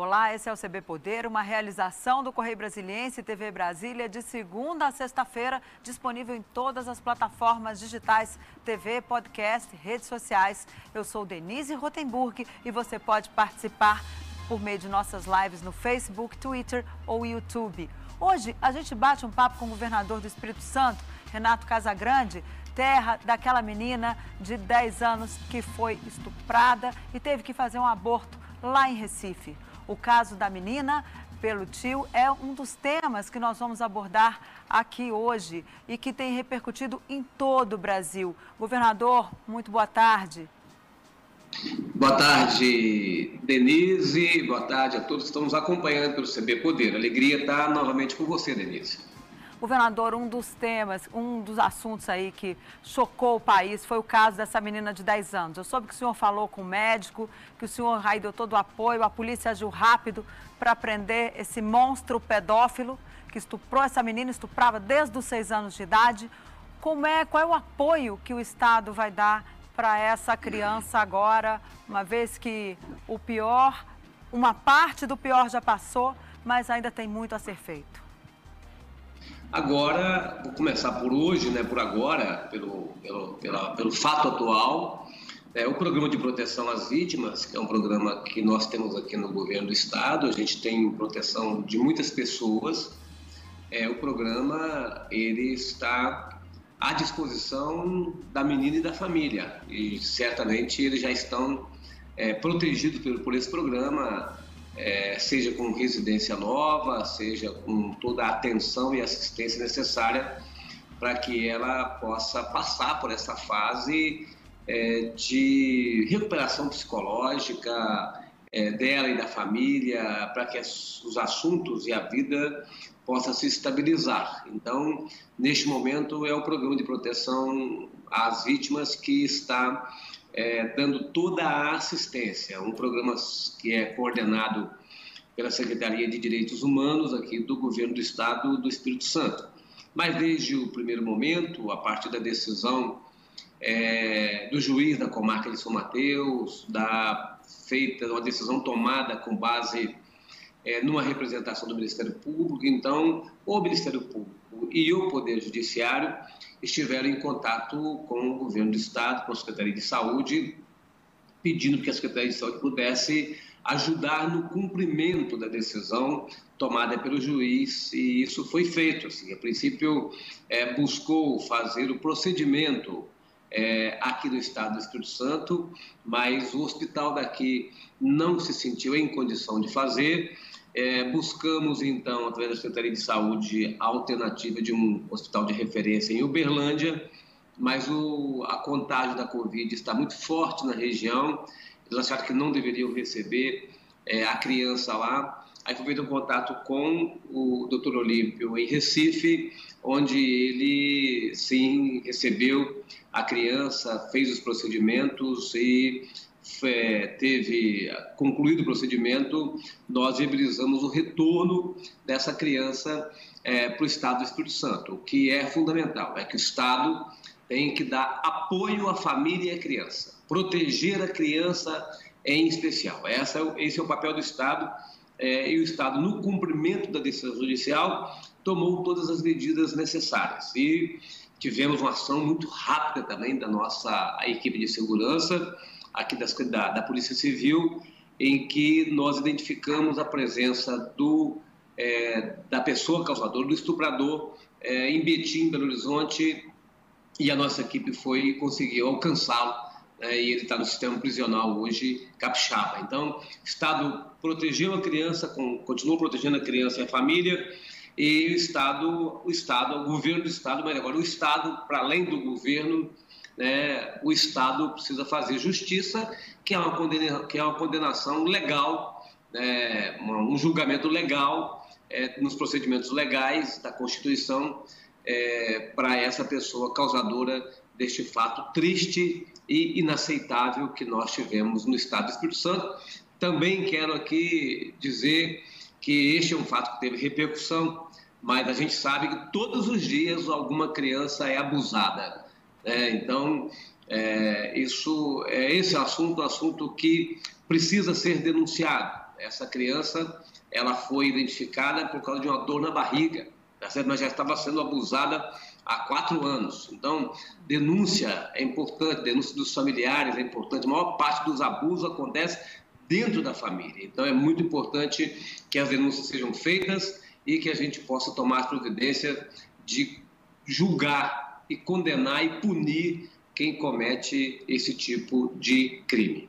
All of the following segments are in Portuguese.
Olá, esse é o CB Poder, uma realização do Correio Brasiliense TV Brasília de segunda a sexta-feira, disponível em todas as plataformas digitais, TV, podcast, redes sociais. Eu sou Denise Rotenburg e você pode participar por meio de nossas lives no Facebook, Twitter ou YouTube. Hoje a gente bate um papo com o governador do Espírito Santo, Renato Casagrande, terra daquela menina de 10 anos que foi estuprada e teve que fazer um aborto lá em Recife. O caso da menina pelo tio é um dos temas que nós vamos abordar aqui hoje e que tem repercutido em todo o Brasil. Governador, muito boa tarde. Boa tarde, Denise. Boa tarde a todos que estão nos acompanhando pelo CB Poder. Alegria estar novamente com você, Denise. Governador, um dos temas, um dos assuntos aí que chocou o país foi o caso dessa menina de 10 anos. Eu soube que o senhor falou com o médico, que o senhor aí deu todo o apoio, a polícia agiu rápido para prender esse monstro pedófilo que estuprou essa menina, estuprava desde os 6 anos de idade. Como é, qual é o apoio que o Estado vai dar para essa criança agora, uma vez que o pior, uma parte do pior já passou, mas ainda tem muito a ser feito? Agora, vou começar por hoje, né, por agora, pelo, pelo, pela, pelo fato atual. É, o programa de proteção às vítimas, que é um programa que nós temos aqui no governo do estado, a gente tem proteção de muitas pessoas. É, o programa ele está à disposição da menina e da família e certamente eles já estão é, protegidos por, por esse programa é, seja com residência nova, seja com toda a atenção e assistência necessária para que ela possa passar por essa fase é, de recuperação psicológica é, dela e da família, para que os assuntos e a vida possa se estabilizar. Então, neste momento, é o programa de proteção às vítimas que está é, dando toda a assistência. Um programa que é coordenado pela Secretaria de Direitos Humanos aqui do Governo do Estado do Espírito Santo. Mas desde o primeiro momento, a partir da decisão é, do juiz da comarca de São Mateus, da feita uma decisão tomada com base é, numa representação do Ministério Público, então o Ministério Público e o Poder Judiciário estiveram em contato com o governo do Estado, com a Secretaria de Saúde, pedindo que a Secretaria de Saúde pudesse ajudar no cumprimento da decisão tomada pelo juiz e isso foi feito. Assim, a princípio, é, buscou fazer o procedimento é, aqui no estado do Espírito Santo, mas o hospital daqui não se sentiu em condição de fazer é, buscamos, então, através da Secretaria de Saúde, a alternativa de um hospital de referência em Uberlândia, mas o, a contágio da Covid está muito forte na região, eles acharam que não deveriam receber é, a criança lá. Aí foi feito um contato com o Dr. Olímpio em Recife, onde ele sim recebeu a criança, fez os procedimentos e é, teve concluído o procedimento, nós viabilizamos o retorno dessa criança é, para o Estado do Espírito Santo. O que é fundamental é que o Estado tem que dar apoio à família e à criança, proteger a criança em especial. Essa, é esse é o papel do Estado é, e o Estado, no cumprimento da decisão judicial, tomou todas as medidas necessárias. E tivemos uma ação muito rápida também da nossa equipe de segurança aqui das, da, da Polícia Civil, em que nós identificamos a presença do, é, da pessoa causadora, do estuprador, é, em Betim, Belo Horizonte, e a nossa equipe foi conseguiu alcançá-lo é, e ele está no sistema prisional hoje, capixaba. Então, o Estado protegeu a criança, com, protegendo a criança e a família, e o Estado, o Estado, o governo do Estado, mas agora o Estado, para além do governo, né, o Estado precisa fazer justiça, que é uma, condena, que é uma condenação legal, né, um julgamento legal é, nos procedimentos legais da Constituição é, para essa pessoa causadora deste fato triste e inaceitável que nós tivemos no Estado do Espírito Santo. Também quero aqui dizer que este é um fato que teve repercussão, mas a gente sabe que todos os dias alguma criança é abusada. É, então, é, isso, é esse assunto, um assunto que precisa ser denunciado. essa criança ela foi identificada por causa de uma dor na barriga, tá certo? mas já estava sendo abusada há quatro anos. Então, denúncia é importante, denúncia dos familiares é importante. A maior parte dos abusos acontece dentro da família. Então, é muito importante que as denúncias sejam feitas e que a gente possa tomar as providências de julgar e condenar e punir quem comete esse tipo de crime.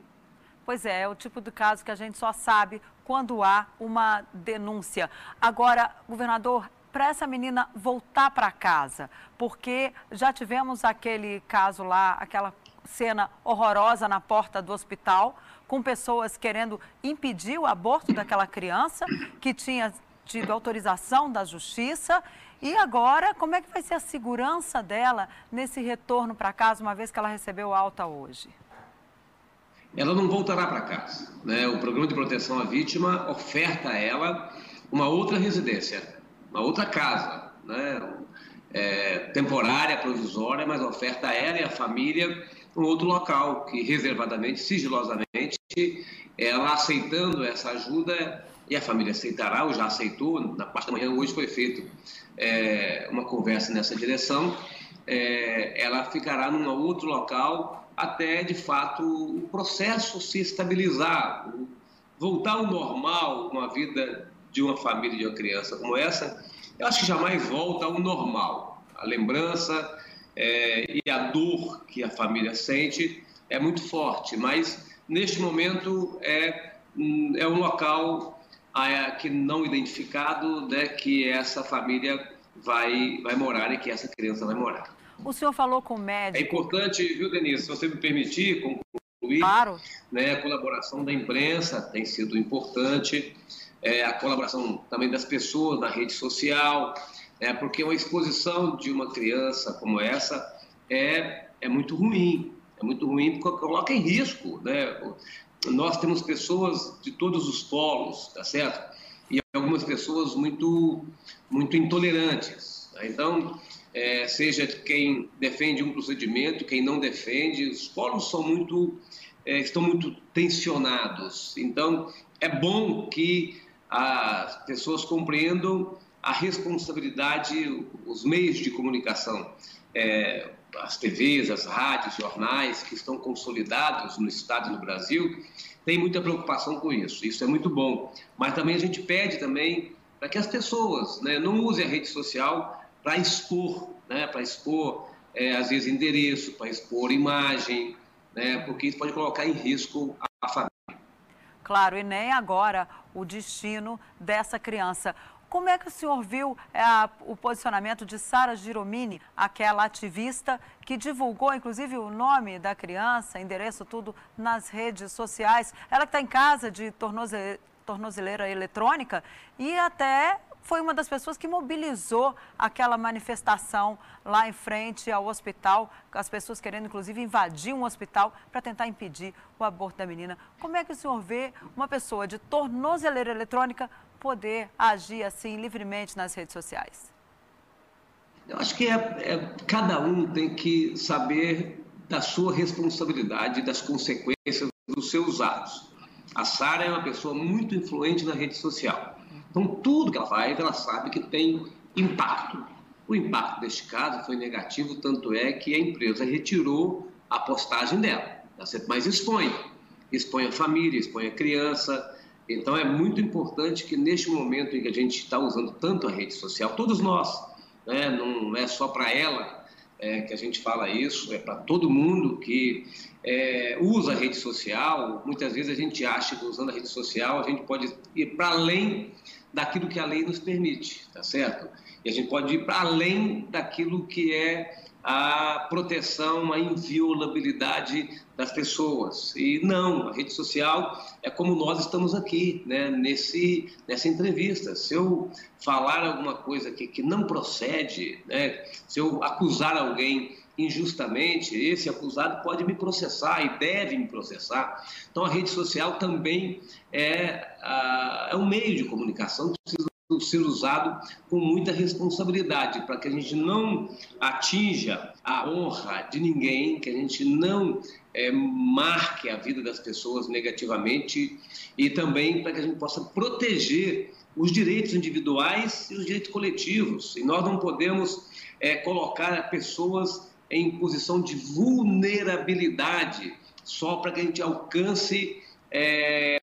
Pois é, é o tipo de caso que a gente só sabe quando há uma denúncia. Agora, governador, para essa menina voltar para casa, porque já tivemos aquele caso lá, aquela cena horrorosa na porta do hospital, com pessoas querendo impedir o aborto daquela criança que tinha tido autorização da justiça. E agora, como é que vai ser a segurança dela nesse retorno para casa, uma vez que ela recebeu alta hoje? ela não voltará para casa. Né? O programa de proteção à vítima oferta a ela uma outra residência, uma outra casa, né? É, temporária, provisória, mas oferta a ela e a família um outro local que reservadamente, sigilosamente, ela aceitando essa ajuda e a família aceitará ou já aceitou. Na parte da manhã hoje foi feito é, uma conversa nessa direção. É, ela ficará num outro local até de fato o processo se estabilizar, voltar ao normal, uma vida de uma família de uma criança como essa, eu acho que jamais volta ao normal. A lembrança é, e a dor que a família sente é muito forte, mas neste momento é, é um local que não identificado né, que essa família vai, vai morar e que essa criança vai morar. O senhor falou com o médico. É importante, viu, Denise, se você me permitir concluir, claro. né, a colaboração da imprensa tem sido importante, é, a colaboração também das pessoas na rede social, é, porque uma exposição de uma criança como essa é, é muito ruim, é muito ruim porque coloca em risco, né? Nós temos pessoas de todos os polos, tá certo? E algumas pessoas muito, muito intolerantes. Tá? Então, é, seja quem defende um procedimento, quem não defende, os polos são muito, é, estão muito tensionados. Então, é bom que as pessoas compreendam a responsabilidade, os meios de comunicação, é, as TVs, as rádios, jornais que estão consolidados no Estado e no Brasil, têm muita preocupação com isso. Isso é muito bom. Mas também a gente pede também para que as pessoas né, não usem a rede social para expor, né, para expor, é, às vezes, endereço, para expor imagem, né, porque isso pode colocar em risco a família. Claro, e nem agora o destino dessa criança. Como é que o senhor viu é, o posicionamento de Sara Giromini, aquela ativista que divulgou, inclusive, o nome da criança, endereço, tudo nas redes sociais? Ela que está em casa de tornozeleira eletrônica e até foi uma das pessoas que mobilizou aquela manifestação lá em frente ao hospital, as pessoas querendo inclusive invadir um hospital para tentar impedir o aborto da menina. Como é que o senhor vê uma pessoa de tornozeleira eletrônica poder agir assim livremente nas redes sociais? Eu acho que é, é, cada um tem que saber da sua responsabilidade, das consequências dos seus atos. A Sara é uma pessoa muito influente na rede social. Então, tudo que ela faz, ela sabe que tem impacto. O impacto deste caso foi negativo, tanto é que a empresa retirou a postagem dela. Mas expõe. Expõe a família, expõe a criança. Então, é muito importante que neste momento em que a gente está usando tanto a rede social, todos nós, né, não é só para ela é, que a gente fala isso, é para todo mundo que é, usa a rede social. Muitas vezes a gente acha que usando a rede social a gente pode ir para além daquilo que a lei nos permite, tá certo? E a gente pode ir para além daquilo que é a proteção, a inviolabilidade das pessoas. E não, a rede social é como nós estamos aqui, né, nesse, nessa entrevista. Se eu falar alguma coisa aqui que não procede, né, se eu acusar alguém injustamente, esse acusado pode me processar e deve me processar. Então, a rede social também é, a, é um meio de comunicação que precisa ser usado com muita responsabilidade, para que a gente não atinja a honra de ninguém, que a gente não é, marque a vida das pessoas negativamente e também para que a gente possa proteger os direitos individuais e os direitos coletivos. E nós não podemos é, colocar pessoas em posição de vulnerabilidade só para que a gente alcance é,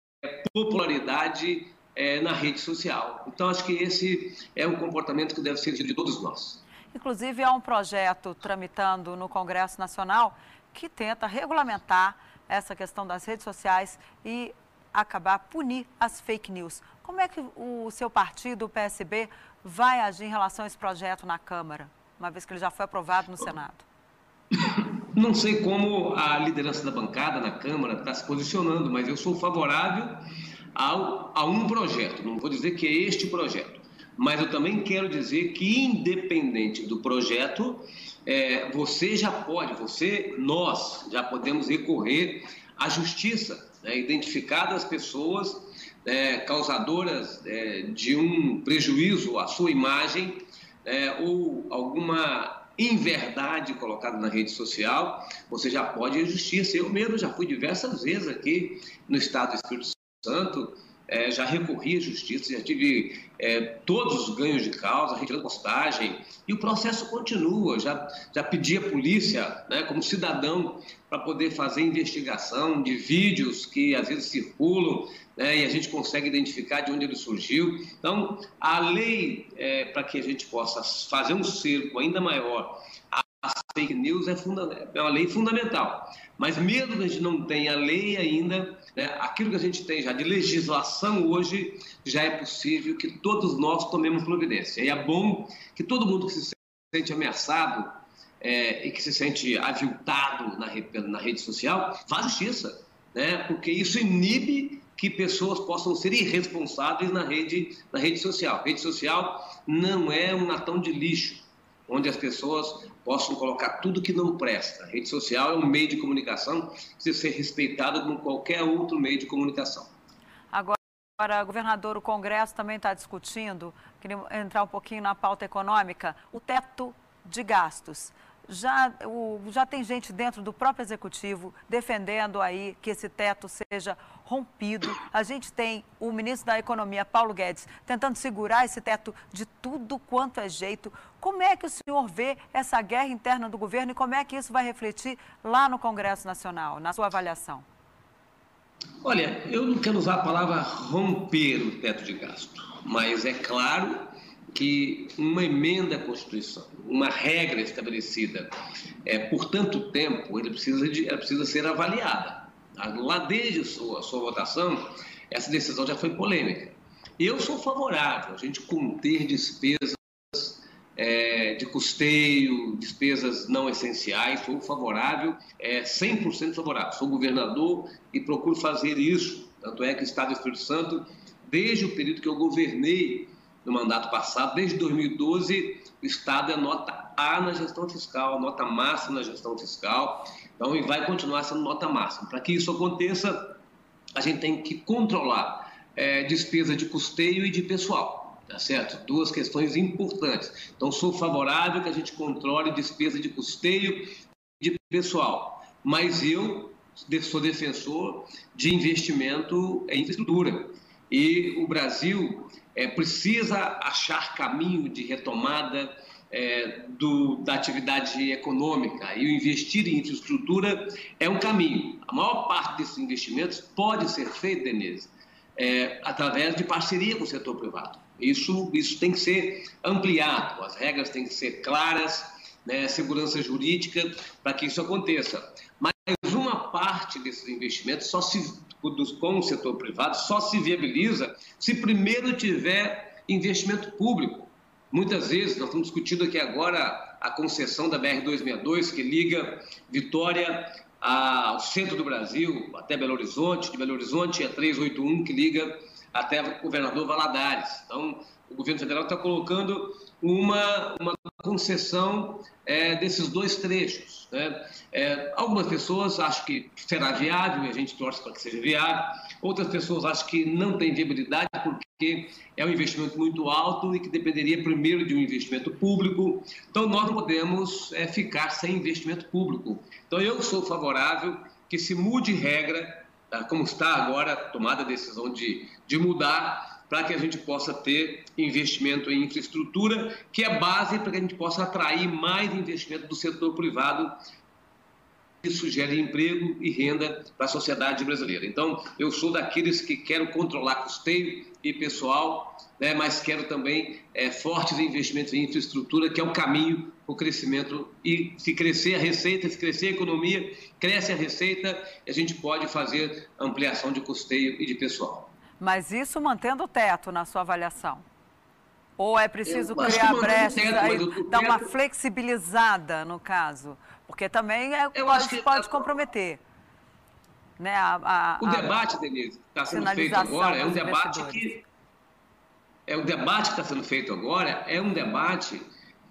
popularidade é, na rede social. Então, acho que esse é um comportamento que deve ser de todos nós. Inclusive, há um projeto tramitando no Congresso Nacional que tenta regulamentar essa questão das redes sociais e acabar punir as fake news. Como é que o seu partido, o PSB, vai agir em relação a esse projeto na Câmara, uma vez que ele já foi aprovado no Senado? Não sei como a liderança da bancada na Câmara está se posicionando, mas eu sou favorável ao, a um projeto. Não vou dizer que é este projeto, mas eu também quero dizer que, independente do projeto, é, você já pode, você, nós, já podemos recorrer à justiça, né, identificar as pessoas é, causadoras é, de um prejuízo à sua imagem é, ou alguma inverdade colocada na rede social, você já pode ir à justiça. Eu mesmo já fui diversas vezes aqui no Estado do Espírito Santo, é, já recorri à justiça, já tive é, todos os ganhos de causa, retirando postagem, e o processo continua. Já, já pedi à polícia, né, como cidadão, para poder fazer investigação de vídeos que às vezes circulam né, e a gente consegue identificar de onde ele surgiu. Então, a lei, é, para que a gente possa fazer um cerco ainda maior fake news, é, é uma lei fundamental. Mas mesmo que a gente não tenha lei ainda, né, aquilo que a gente tem já de legislação hoje, já é possível que todos nós tomemos providência. E é bom que todo mundo que se sente ameaçado é, e que se sente aviltado na, na rede social, faz justiça, né? porque isso inibe que pessoas possam ser irresponsáveis na rede, na rede social. A rede social não é um latão de lixo, onde as pessoas possam colocar tudo que não presta. A rede social é um meio de comunicação que precisa ser respeitado como qualquer outro meio de comunicação. Agora, governador, o Congresso também está discutindo, queria entrar um pouquinho na pauta econômica, o teto de gastos. Já, o, já tem gente dentro do próprio executivo defendendo aí que esse teto seja rompido. A gente tem o ministro da Economia, Paulo Guedes, tentando segurar esse teto de tudo quanto é jeito. Como é que o senhor vê essa guerra interna do governo e como é que isso vai refletir lá no Congresso Nacional, na sua avaliação? Olha, eu não quero usar a palavra romper o teto de gasto, mas é claro que uma emenda à Constituição, uma regra estabelecida é, por tanto tempo, precisa, de, ela precisa ser avaliada. Lá desde a sua, sua votação, essa decisão já foi polêmica. Eu sou favorável a gente conter despesas é, de custeio, despesas não essenciais, sou favorável, é, 100% favorável. Sou governador e procuro fazer isso. Tanto é que o Estado do Espírito Santo, desde o período que eu governei no mandato passado, desde 2012, o Estado é nota A na gestão fiscal, nota máxima na gestão fiscal, então e vai continuar sendo nota máxima. Para que isso aconteça, a gente tem que controlar é, despesa de custeio e de pessoal, tá certo? Duas questões importantes. Então, sou favorável que a gente controle despesa de custeio e de pessoal, mas eu sou defensor de investimento em infraestrutura. E o Brasil é, precisa achar caminho de retomada é, do, da atividade econômica e o investir em infraestrutura é um caminho. A maior parte desses investimentos pode ser feito, Denise, é, através de parceria com o setor privado. Isso, isso tem que ser ampliado, as regras têm que ser claras, né, segurança jurídica para que isso aconteça. Mas uma parte desses investimentos só se com o setor privado só se viabiliza se primeiro tiver investimento público. Muitas vezes, nós estamos discutindo aqui agora a concessão da BR-262, que liga Vitória ao centro do Brasil, até Belo Horizonte, de Belo Horizonte a 381, que liga até o governador Valadares. Então, o governo federal está colocando uma, uma concessão é, desses dois trechos. Né? É, algumas pessoas acham que será viável e a gente torce para que seja viável, outras pessoas acham que não tem viabilidade porque é um investimento muito alto e que dependeria primeiro de um investimento público. Então, nós não podemos é, ficar sem investimento público. Então, eu sou favorável que se mude regra, como está agora, tomada a decisão de, de mudar, para que a gente possa ter investimento em infraestrutura, que é base para que a gente possa atrair mais investimento do setor privado isso gera emprego e renda para a sociedade brasileira. Então, eu sou daqueles que quero controlar custeio e pessoal, né, mas quero também é, fortes investimentos em infraestrutura, que é o caminho para o crescimento. E se crescer a receita, se crescer a economia, cresce a receita, a gente pode fazer ampliação de custeio e de pessoal. Mas isso mantendo o teto na sua avaliação? Ou é preciso criar brechas, dar uma flexibilizada no caso? Porque também é, pode, que, pode comprometer. Né, a, a, o debate, Denise, que está sendo feito agora é um debate que. É o debate que está sendo feito agora é um debate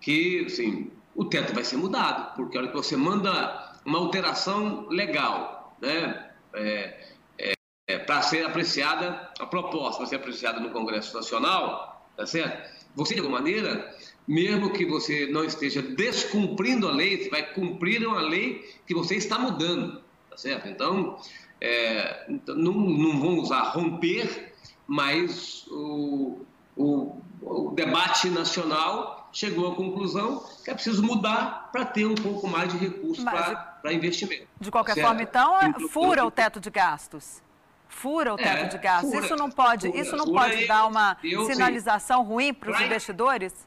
que, assim, o teto vai ser mudado, porque a hora que você manda uma alteração legal, né, é, é, é para ser apreciada, a proposta para ser apreciada no Congresso Nacional, tá certo? Você, de alguma maneira, mesmo que você não esteja descumprindo a lei, você vai cumprir uma lei que você está mudando, tá certo? Então, é, então não, não vão usar romper, mas o, o, o debate nacional chegou à conclusão que é preciso mudar para ter um pouco mais de recursos para investimento. De qualquer certo? forma, então, é, fura o teto de gastos. Fura o teto é, de gastos. Fura, isso não pode, fura, isso não pode dar uma sinalização sim. ruim para os investidores?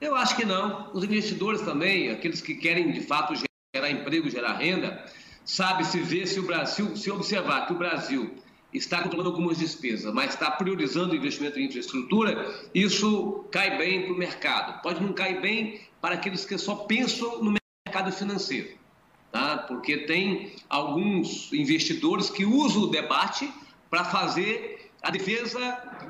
Eu acho que não. Os investidores também, aqueles que querem de fato gerar emprego, gerar renda, sabe se ver se o Brasil, se observar que o Brasil está controlando algumas despesas, mas está priorizando o investimento em infraestrutura, isso cai bem para o mercado. Pode não cair bem para aqueles que só pensam no mercado financeiro, tá? Porque tem alguns investidores que usam o debate para fazer a defesa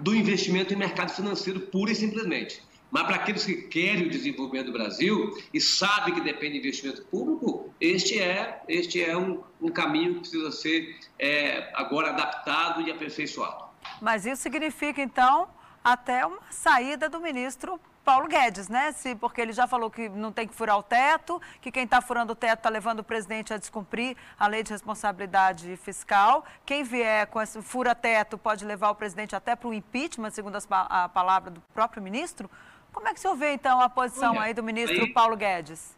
do investimento em mercado financeiro pura e simplesmente. Mas para aqueles que querem o desenvolvimento do Brasil e sabem que depende de investimento público, este é, este é um, um caminho que precisa ser é, agora adaptado e aperfeiçoado. Mas isso significa, então, até uma saída do ministro Paulo Guedes, né? Se, porque ele já falou que não tem que furar o teto, que quem está furando o teto está levando o presidente a descumprir a lei de responsabilidade fiscal. Quem vier com esse fura-teto pode levar o presidente até para o impeachment, segundo as, a palavra do próprio ministro. Como é que o senhor vê, então, a posição Olha, aí do ministro aí, Paulo Guedes?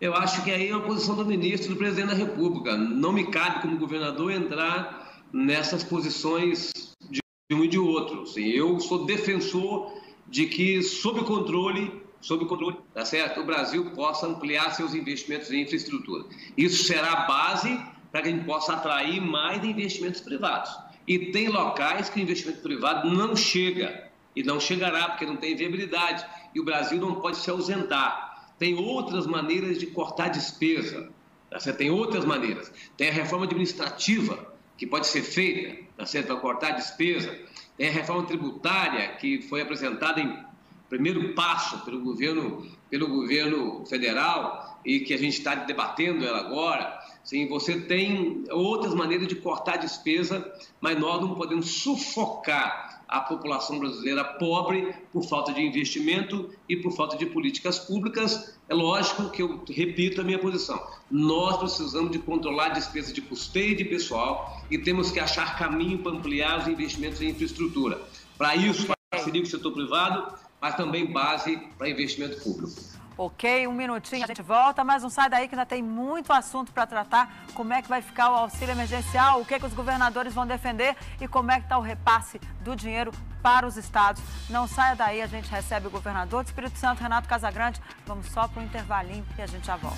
Eu acho que aí é a posição do ministro do presidente da República. Não me cabe, como governador, entrar nessas posições de um e de outro. Assim, eu sou defensor de que, sob controle, sob controle, tá certo? O Brasil possa ampliar seus investimentos em infraestrutura. Isso será a base para que a gente possa atrair mais investimentos privados. E tem locais que o investimento privado não chega e não chegará porque não tem viabilidade e o Brasil não pode se ausentar. Tem outras maneiras de cortar despesa, tá certo? tem outras maneiras. Tem a reforma administrativa que pode ser feita tá certo? para cortar despesa. Tem a reforma tributária que foi apresentada em primeiro passo pelo governo, pelo governo federal e que a gente está debatendo ela agora. Sim, você tem outras maneiras de cortar despesa, mas nós não podemos sufocar a população brasileira pobre por falta de investimento e por falta de políticas públicas. É lógico que eu repito a minha posição. Nós precisamos de controlar a despesa de custeio de pessoal e temos que achar caminho para ampliar os investimentos em infraestrutura. Para isso, parceria com o setor privado, mas também base para investimento público. Ok, um minutinho, a gente volta, mas não sai daí que ainda tem muito assunto para tratar. Como é que vai ficar o auxílio emergencial, o que, é que os governadores vão defender e como é que está o repasse do dinheiro para os estados. Não saia daí, a gente recebe o governador do Espírito Santo, Renato Casagrande. Vamos só para um intervalinho e a gente já volta.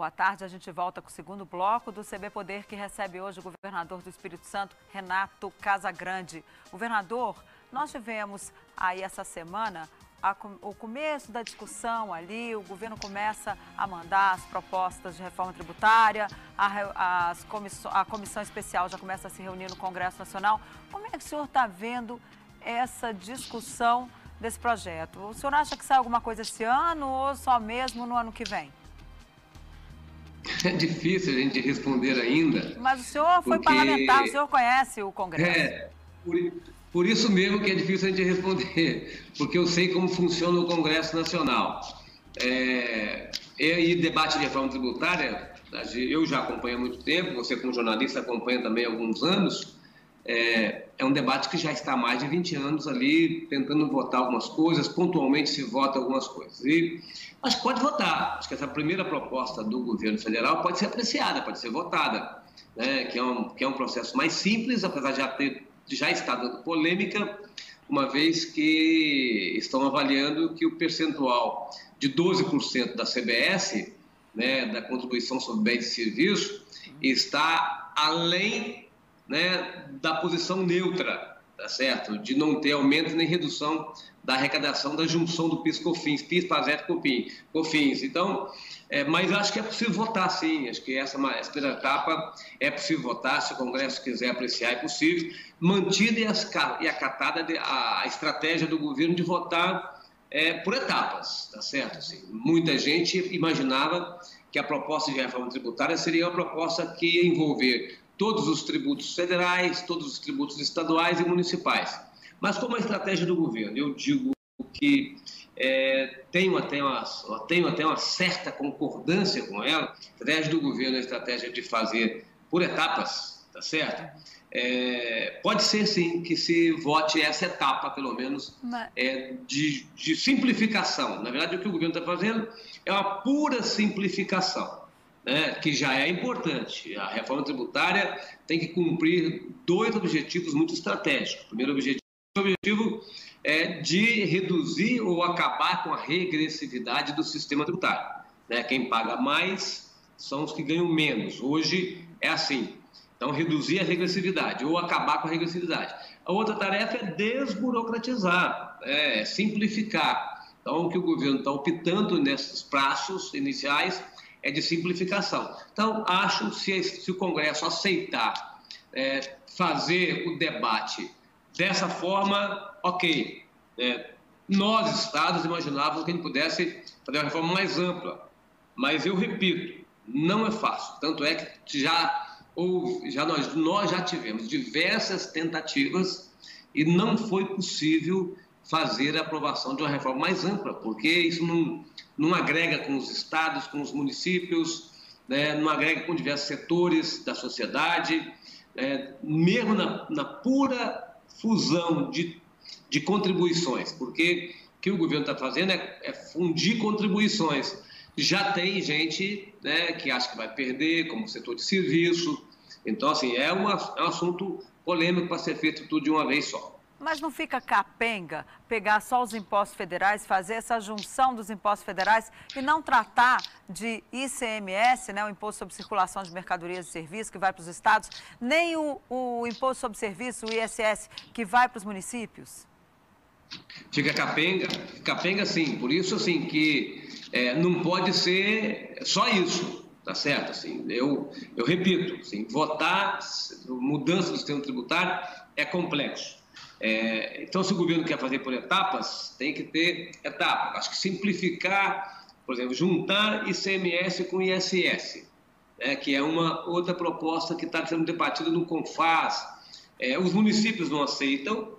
Boa tarde, a gente volta com o segundo bloco do CB Poder, que recebe hoje o governador do Espírito Santo, Renato Casagrande. Governador, nós tivemos aí essa semana a, o começo da discussão ali, o governo começa a mandar as propostas de reforma tributária, a, as a comissão especial já começa a se reunir no Congresso Nacional. Como é que o senhor está vendo essa discussão desse projeto. O senhor acha que sai alguma coisa esse ano ou só mesmo no ano que vem? É difícil a gente responder ainda. Mas o senhor foi porque... parlamentar, o senhor conhece o Congresso. É, por, por, isso mesmo que é difícil a gente responder, porque eu sei como funciona o Congresso Nacional. É, e debate de reforma tributária, eu já acompanho há muito tempo, você como jornalista acompanha também há alguns anos, é, é, um debate que já está há mais de 20 anos ali tentando votar algumas coisas, pontualmente se vota algumas coisas. E que pode votar. Acho que essa primeira proposta do governo federal pode ser apreciada, pode ser votada, né? que, é um, que é um processo mais simples, apesar de já, ter, já estar dando polêmica, uma vez que estão avaliando que o percentual de 12% da CBS, né, da contribuição sobre bens e serviços, está além né, da posição neutra, tá certo? De não ter aumento nem redução da arrecadação da junção do PIS-COFINS, PIS, PASET, COFINS. Então, é, mas acho que é possível votar, sim. Acho que essa, essa primeira etapa é possível votar, se o Congresso quiser apreciar, é possível. Mantida e, as, e acatada a, a estratégia do governo de votar é, por etapas, tá certo? Assim, muita gente imaginava que a proposta de reforma tributária seria uma proposta que ia envolver todos os tributos federais, todos os tributos estaduais e municipais. Mas como a estratégia do governo, eu digo que é, tenho, até uma, tenho até uma certa concordância com ela, a estratégia do governo é a estratégia de fazer por etapas, tá certo? É, pode ser sim que se vote essa etapa, pelo menos, é, de, de simplificação. Na verdade, o que o governo está fazendo é uma pura simplificação né, que já é importante. A reforma tributária tem que cumprir dois objetivos muito estratégicos. O primeiro objetivo, o objetivo é de reduzir ou acabar com a regressividade do sistema tributário. Né? Quem paga mais são os que ganham menos. Hoje é assim. Então, reduzir a regressividade ou acabar com a regressividade. A outra tarefa é desburocratizar, é simplificar. Então, o que o governo está optando nesses prazos iniciais é de simplificação. Então, acho se, se o Congresso aceitar é, fazer o debate dessa forma, ok. É, nós, Estados, imaginávamos que a gente pudesse fazer uma reforma mais ampla. Mas eu repito, não é fácil. Tanto é que já, houve, já nós, nós já tivemos diversas tentativas e não foi possível fazer a aprovação de uma reforma mais ampla, porque isso não, não agrega com os estados, com os municípios, né, não agrega com diversos setores da sociedade, é, mesmo na, na, pura fusão de, de contribuições, porque o que o governo está fazendo é, é, fundir contribuições. Já tem gente né, que acha que vai perder, como o setor de serviço. Então, assim, é, uma, é um assunto polêmico para ser feito tudo de uma vez só. Mas não fica capenga pegar só os impostos federais, fazer essa junção dos impostos federais e não tratar de ICMS, né, o Imposto sobre Circulação de Mercadorias e Serviços, que vai para os estados, nem o, o Imposto sobre Serviço, o ISS, que vai para os municípios? Fica capenga, capenga sim. Por isso, assim, que é, não pode ser só isso, tá certo? Assim, eu, eu repito, assim, votar, mudança do sistema tributário é complexo é, então, se o governo quer fazer por etapas, tem que ter etapas. Acho que simplificar, por exemplo, juntar ICMS com ISS, né, que é uma outra proposta que está sendo debatida no CONFAS. É, os municípios não aceitam,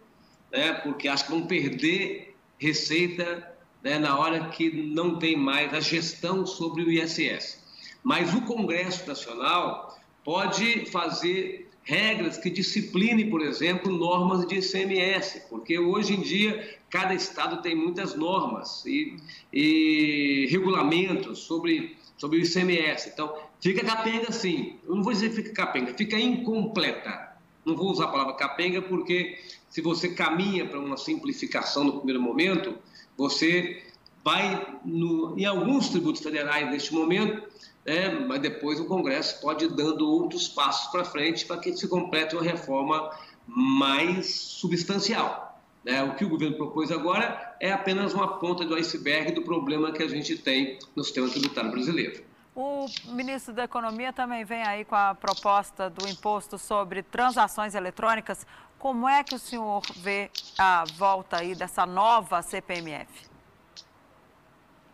né, porque acham que vão perder receita né, na hora que não tem mais a gestão sobre o ISS. Mas o Congresso Nacional pode fazer regras que disciplinem, por exemplo, normas de ICMS, porque hoje em dia cada estado tem muitas normas e, e regulamentos sobre, sobre o ICMS. Então, fica capenga sim. Eu não vou dizer fica capenga, fica incompleta. Não vou usar a palavra capenga porque se você caminha para uma simplificação no primeiro momento, você vai, no, em alguns tributos federais neste momento, é, mas depois o Congresso pode ir dando outros passos para frente para que se complete uma reforma mais substancial. Né? O que o governo propôs agora é apenas uma ponta do iceberg do problema que a gente tem no sistema tributário brasileiro. O ministro da Economia também vem aí com a proposta do imposto sobre transações eletrônicas. Como é que o senhor vê a volta aí dessa nova CPMF?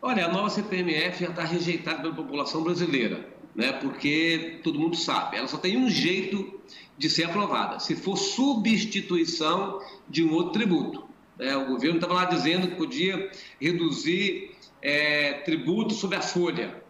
Olha, a nova CPMF já está rejeitada pela população brasileira, né? porque todo mundo sabe, ela só tem um jeito de ser aprovada, se for substituição de um outro tributo. Né? O governo estava lá dizendo que podia reduzir é, tributo sobre a folha,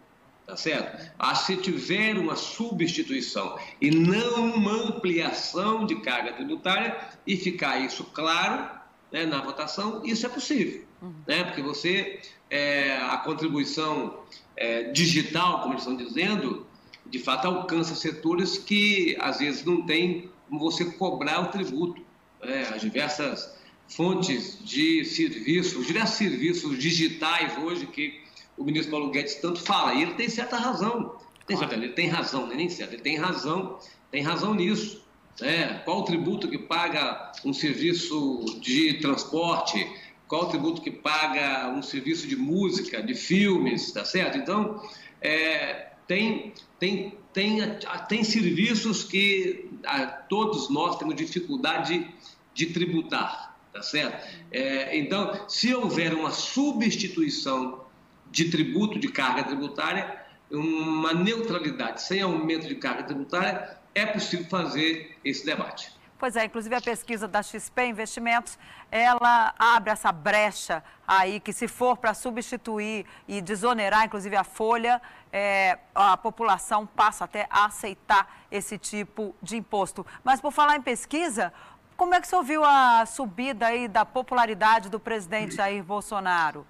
tá certo? Ah, se tiver uma substituição e não uma ampliação de carga tributária e ficar isso claro né, na votação, isso é possível, uhum. né? Porque você é, a contribuição é, digital, como eles estão dizendo, de fato alcança setores que às vezes não tem como você cobrar o tributo. Né? As diversas fontes de serviços, diversos serviços digitais hoje que o ministro Paulo Guedes tanto fala, e ele tem certa razão. Tem certa, ele tem razão, nem certo, ele tem razão, tem razão nisso. Né? Qual o tributo que paga um serviço de transporte? Qual o tributo que paga um serviço de música, de filmes, tá certo? Então, é, tem, tem, tem, tem serviços que a, todos nós temos dificuldade de tributar, tá certo? É, então, se houver uma substituição de tributo, de carga tributária, uma neutralidade sem aumento de carga tributária, é possível fazer esse debate. Pois é, inclusive a pesquisa da XP Investimentos, ela abre essa brecha aí que se for para substituir e desonerar, inclusive a folha, é, a população passa até a aceitar esse tipo de imposto. Mas por falar em pesquisa, como é que você ouviu a subida aí da popularidade do presidente Jair Bolsonaro?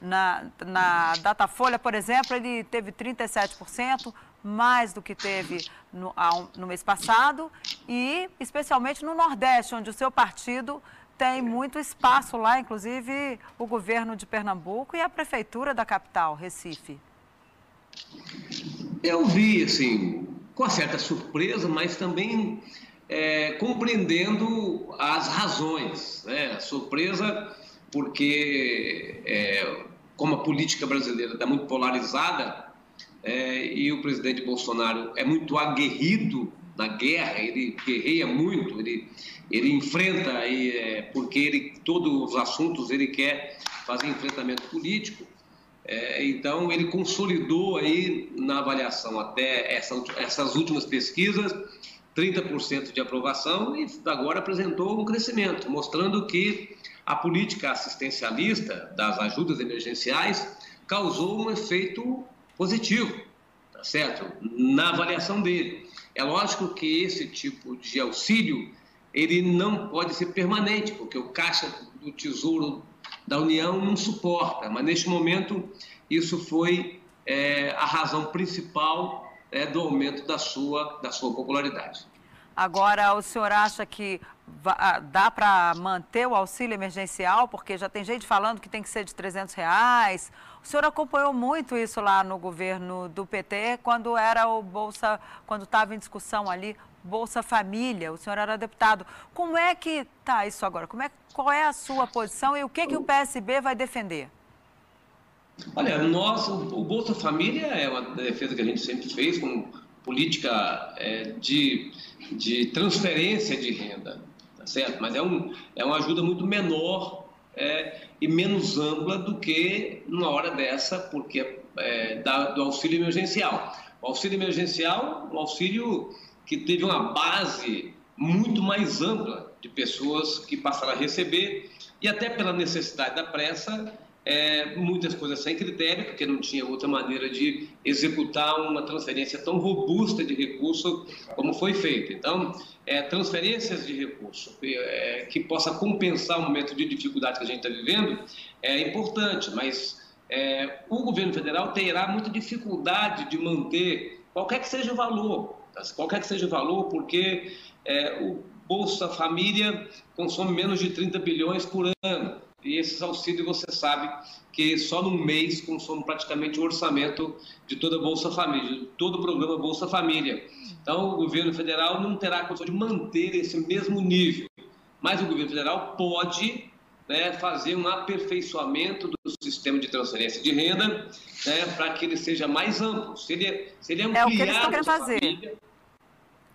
Na, na Datafolha, por exemplo, ele teve 37%, mais do que teve no, no mês passado, e especialmente no Nordeste, onde o seu partido tem muito espaço lá, inclusive o governo de Pernambuco e a prefeitura da capital, Recife. Eu vi, assim, com certa surpresa, mas também é, compreendendo as razões. Né? Surpresa porque, é, como a política brasileira está muito polarizada, é, e o presidente Bolsonaro é muito aguerrido na guerra, ele guerreia muito, ele, ele enfrenta, e, é, porque ele, todos os assuntos ele quer fazer enfrentamento político. É, então, ele consolidou aí na avaliação até essa, essas últimas pesquisas 30% de aprovação e agora apresentou um crescimento, mostrando que a política assistencialista das ajudas emergenciais causou um efeito positivo, tá certo? Na avaliação dele. É lógico que esse tipo de auxílio ele não pode ser permanente, porque o caixa do Tesouro da União não suporta, mas neste momento isso foi é, a razão principal é, do aumento da sua, da sua popularidade. Agora, o senhor acha que ah, dá para manter o auxílio emergencial? Porque já tem gente falando que tem que ser de 300 reais. O senhor acompanhou muito isso lá no governo do PT, quando era o Bolsa, quando estava em discussão ali, Bolsa Família, o senhor era deputado. Como é que está isso agora? Como é, qual é a sua posição e o que, que o PSB vai defender? Olha, nós, o Bolsa Família é uma defesa que a gente sempre fez como política é, de, de transferência de renda, tá certo? Mas é, um, é uma ajuda muito menor é, e menos ampla do que numa hora dessa, porque é, da, do auxílio emergencial. O auxílio emergencial, um auxílio que teve uma base muito mais ampla de pessoas que passaram a receber e até pela necessidade da pressa é, muitas coisas sem critério, porque não tinha outra maneira de executar uma transferência tão robusta de recurso como foi feita. Então, é, transferências de recurso é, que possa compensar o momento de dificuldade que a gente está vivendo é importante, mas é, o governo federal terá muita dificuldade de manter qualquer que seja o valor, tá? qualquer que seja o valor, porque é, o Bolsa Família consome menos de 30 bilhões por ano. E esses auxílios, você sabe que só num mês consome praticamente o orçamento de toda a Bolsa Família, de todo o programa Bolsa Família. Então, o governo federal não terá a condição de manter esse mesmo nível. Mas o governo federal pode né, fazer um aperfeiçoamento do sistema de transferência de renda né, para que ele seja mais amplo. Se ele, se ele é o que eles estão querendo fazer. Família,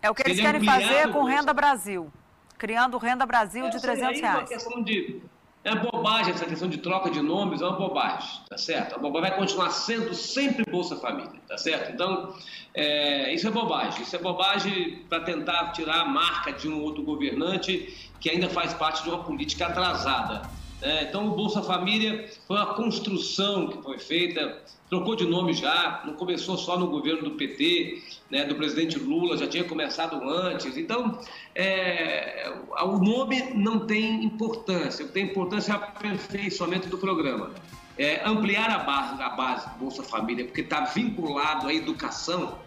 é o que eles querem fazer com Renda Brasil. Criando Renda Brasil é, de 300 aí, reais. É uma questão de é bobagem essa questão de troca de nomes, é uma bobagem, tá certo? A bobagem vai continuar sendo sempre Bolsa Família, tá certo? Então, é, isso é bobagem. Isso é bobagem para tentar tirar a marca de um outro governante que ainda faz parte de uma política atrasada. É, então, o Bolsa Família foi uma construção que foi feita, trocou de nome já, não começou só no governo do PT, né, do presidente Lula, já tinha começado antes. Então, é, o nome não tem importância, o que tem importância é o aperfeiçoamento do programa. É, ampliar a base, a base do Bolsa Família, porque está vinculado à educação,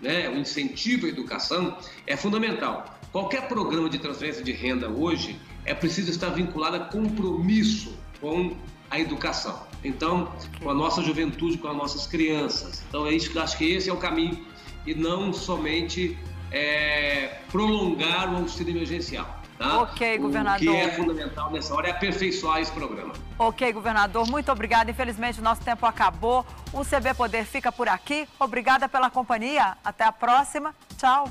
né, o incentivo à educação é fundamental. Qualquer programa de transferência de renda hoje é preciso estar vinculado a compromisso com a educação. Então, com a nossa juventude, com as nossas crianças. Então, é isso que acho que esse é o caminho e não somente é, prolongar o auxílio emergencial. Tá? Ok, governador. O que é fundamental nessa hora é aperfeiçoar esse programa. Ok, governador, muito obrigada. Infelizmente, o nosso tempo acabou. O CB Poder fica por aqui. Obrigada pela companhia. Até a próxima. Tchau.